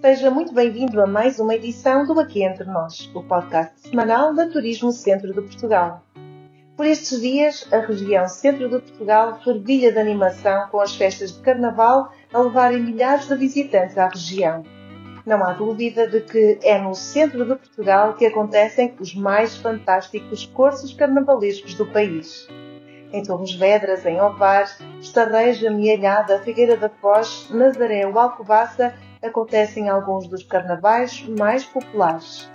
Seja muito bem-vindo a mais uma edição do Aqui Entre Nós, o podcast semanal da Turismo Centro de Portugal. Por estes dias, a região centro de Portugal fervilha de animação com as festas de Carnaval a levarem milhares de visitantes à região. Não há dúvida de que é no centro de Portugal que acontecem os mais fantásticos cursos carnavalescos do país. Em Torres Vedras, em Ovar, Estarreja, Mielhada, Figueira da Foz, Nazaré ou Alcobaça acontecem alguns dos carnavais mais populares.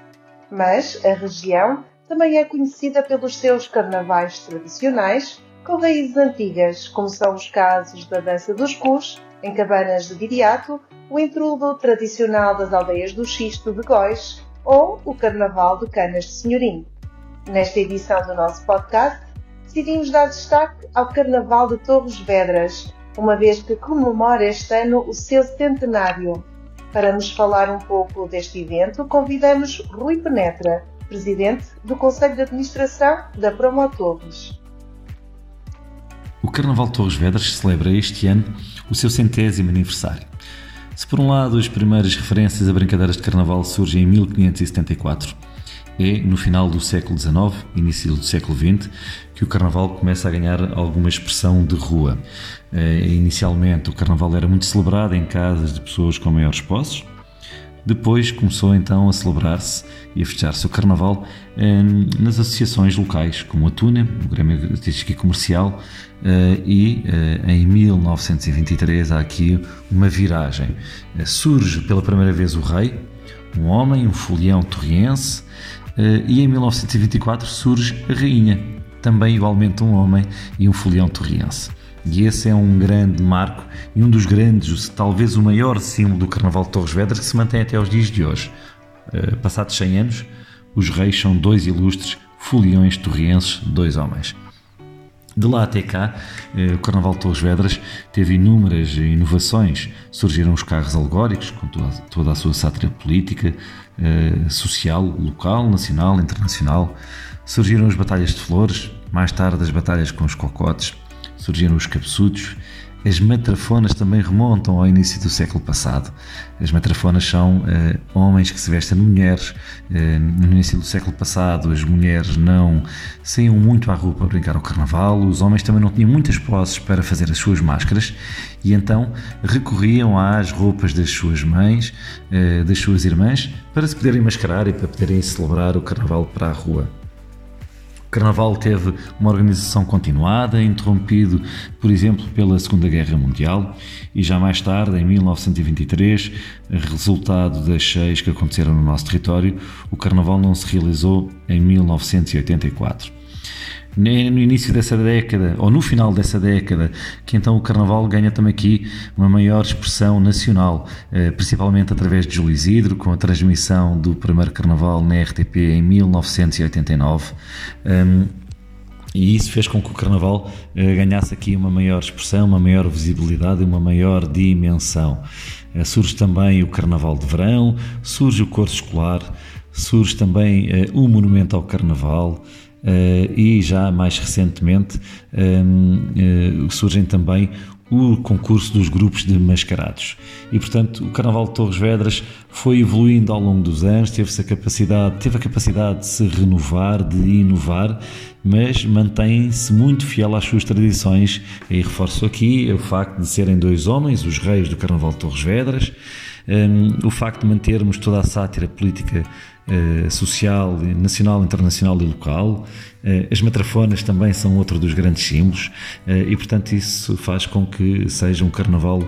Mas a região também é conhecida pelos seus carnavais tradicionais, com raízes antigas, como são os casos da dança dos cus, em cabanas de Viriato, o entrudo tradicional das aldeias do Xisto de Góis ou o Carnaval de Canas de Senhorim. Nesta edição do nosso podcast, decidimos dar destaque ao Carnaval de Torres Vedras, uma vez que comemora este ano o seu centenário. Para nos falar um pouco deste evento, convidamos Rui Penetra, presidente do Conselho de Administração da Promo Torres. O Carnaval de Torres Vedras celebra este ano o seu centésimo aniversário. Se por um lado as primeiras referências a brincadeiras de carnaval surgem em 1574, é no final do século XIX, início do século XX, que o carnaval começa a ganhar alguma expressão de rua. Eh, inicialmente, o carnaval era muito celebrado em casas de pessoas com maiores posses. Depois começou então a celebrar-se e a festejar-se o carnaval eh, nas associações locais, como a Tuna, o Grêmio Artístico e Comercial, eh, e em 1923 há aqui uma viragem. Surge pela primeira vez o rei, um homem, um folião torriense, e em 1924 surge a rainha, também igualmente um homem e um folião torriense. E esse é um grande marco e um dos grandes, talvez o maior símbolo do Carnaval de Torres Vedras que se mantém até aos dias de hoje. Uh, passados 100 anos, os reis são dois ilustres foliões torrienses, dois homens. De lá até cá, uh, o Carnaval de Torres Vedras teve inúmeras inovações. Surgiram os carros alegóricos, com toda, a sua sátira política, uh, social, local, nacional, internacional. Surgiram as batalhas de flores, mais tarde as batalhas com os cocotes, surgiram os cabeçudos. As matrafonas também remontam ao início do século passado. As matrafonas são uh, homens que se vestem de mulheres. Uh, no início do século passado, as mulheres não saíam muito à rua para brincar ao carnaval, os homens também não tinham muitas posses para fazer as suas máscaras e então recorriam às roupas das suas mães, uh, das suas irmãs, para se poderem mascarar e para poderem celebrar o carnaval para a rua. Carnaval teve uma organização continuada, interrompido, por exemplo, pela Segunda Guerra Mundial, e já mais tarde, em 1923, resultado das cheias que aconteceram no nosso território, o Carnaval não se realizou em 1984 no início dessa década, ou no final dessa década, que então o Carnaval ganha também aqui uma maior expressão nacional, eh, principalmente através de Júlio Isidro, com a transmissão do primeiro Carnaval na RTP em 1989. E isso fez com que o Carnaval eh, ganhasse aqui uma maior expressão, uma maior visibilidade e uma maior dimensão. Eh, surge também o Carnaval de Verão, surge o Corso Escolar, surge também o Monumento ao Carnaval, e já mais recentemente uh, surgem também o concurso dos grupos de mascarados. E portanto, o Carnaval de Torres Vedras foi evoluindo ao longo dos anos, teve a capacidade, teve a capacidade de se renovar, de inovar, mas mantém-se muito fiel às suas tradições. E reforço aqui o facto de serem dois homens, os reis do Carnaval de Torres Vedras, um, o facto de mantermos toda a sátira política uh, social, nacional, internacional e local. Uh, as matrafonas também são outro dos grandes símbolos uh, e, portanto, isso faz com que seja um carnaval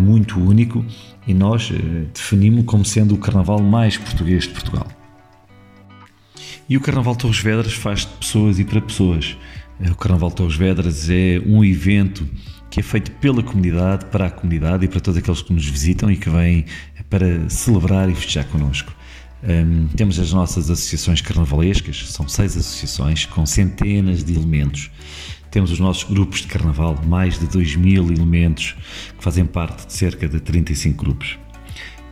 muito único e nós definimos como sendo o carnaval mais português de Portugal. E o Carnaval Torres Vedras faz de pessoas e para pessoas. O Carnaval Torres Vedras é um evento que é feito pela comunidade, para a comunidade e para todos aqueles que nos visitam e que vêm para celebrar e festejar connosco. Um, temos as nossas associações carnavalescas, são seis associações com centenas de elementos. Temos os nossos grupos de carnaval, mais de 2 mil elementos que fazem parte de cerca de 35 grupos.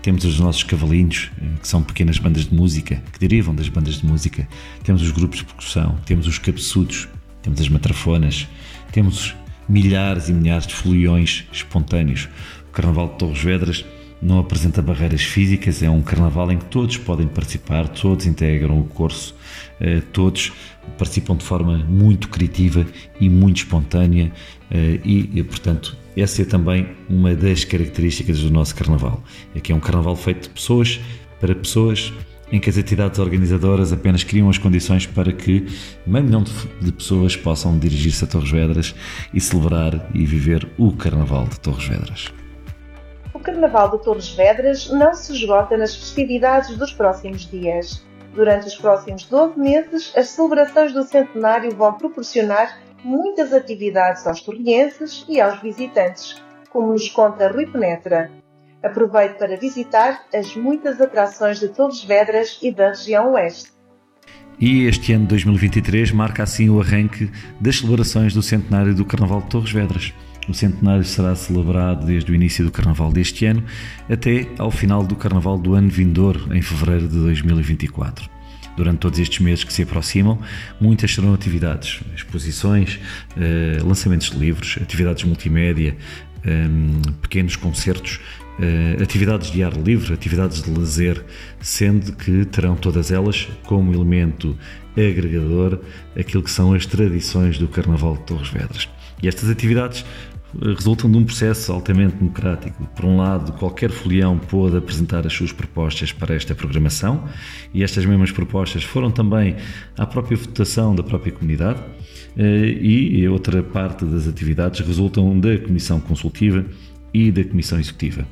Temos os nossos cavalinhos, eh, que são pequenas bandas de música, que derivam das bandas de música. Temos os grupos de percussão, temos os cabeçudos, temos as matrafonas, temos milhares e milhares de foliões espontâneos. O Carnaval de Torres Vedras não apresenta barreiras físicas, é um carnaval em que todos podem participar, todos integram o curso, eh, todos participam de forma muito criativa e muito espontânea eh, e, portanto, essa é também uma das características do nosso carnaval. É que é um carnaval feito de pessoas para pessoas em que as entidades organizadoras apenas criam as condições para que meio milhão de pessoas possam dirigir-se a Torres Vedras e celebrar e viver o Carnaval de Torres Vedras. O Carnaval de Torres Vedras não se esgota nas festividades dos próximos dias. Durante os próximos 12 meses, as celebrações do centenário vão proporcionar muitas atividades aos torrienses e aos visitantes, como nos conta Rui Penetra. Aproveite para visitar as muitas atrações de Torres Vedras e da região oeste. E este ano de 2023 marca assim o arranque das celebrações do centenário do Carnaval de Torres Vedras. O centenário será celebrado desde o início do Carnaval deste ano até ao final do Carnaval do ano vindouro, em fevereiro de 2024 durante todos estes meses que se aproximam. Muitas serão atividades, exposições, eh, lançamentos de livros, atividades multimédia, eh, pequenos concertos, eh, atividades de ar livre, atividades de lazer, sendo que terão todas elas como elemento agregador aquilo que são as tradições do Carnaval de Torres Vedras. E estas atividades resultam de um processo altamente democrático. Por um lado, qualquer folião pôde apresentar as suas propostas para esta programação e estas mesmas propostas foram também à própria votação da própria comunidade eh, e outra parte das atividades resultam da Comissão Consultiva e da Comissão Executiva.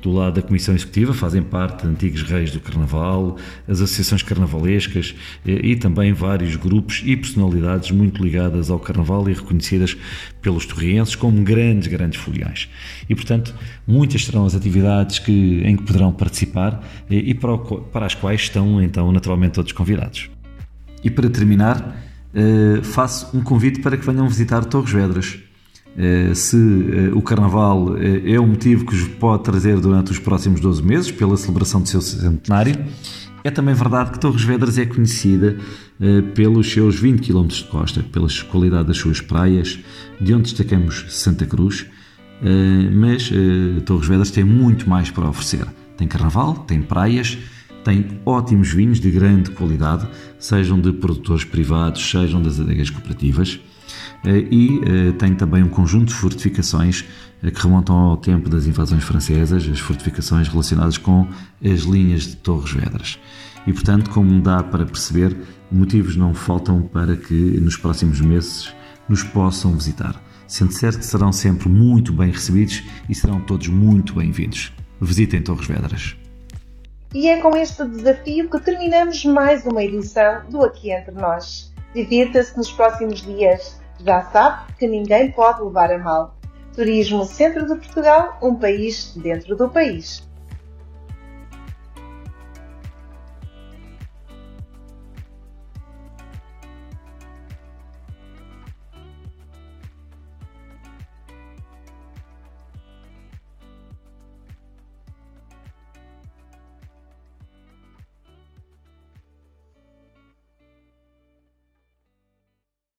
Do lado da Comissão Executiva fazem parte antigos reis do Carnaval, as associações carnavalescas eh, e também vários grupos e personalidades muito ligadas ao Carnaval e reconhecidas pelos torrienses como grandes, grandes foliões. E, portanto, muitas serão as atividades que, em que poderão participar eh, e para, o, para as quais estão, então, naturalmente todos convidados. E para terminar, eh, faço um convite para que venham visitar Torres Vedras eh, se eh, o Carnaval é o motivo que os pode trazer durante os próximos 12 meses, pela celebração do seu centenário, é também verdade que Torres Vedras é conhecida pelos seus 20 km de costa, pela qualidade das suas praias, de onde destacamos Santa Cruz, mas Torres Vedras tem muito mais para oferecer. Tem carnaval, tem praias, tem ótimos vinhos de grande qualidade, sejam de produtores privados, sejam das adegas cooperativas. Eh, e eh, tem também um conjunto de fortificações eh, que remontam ao tempo das invasões francesas, as fortificações relacionadas com as linhas de Torres Vedras. E, portanto, como dá para perceber, motivos não faltam para que nos próximos meses nos possam visitar. Sendo certo que serão sempre muito bem recebidos e serão todos muito bem-vindos. Visitem Torres Vedras. E é com este desafio que terminamos mais uma edição do Aqui Entre Nós. Divirta-se nos próximos dias já sabe que ninguém pode levar a mal. Turismo Centro de Portugal, um país dentro do país.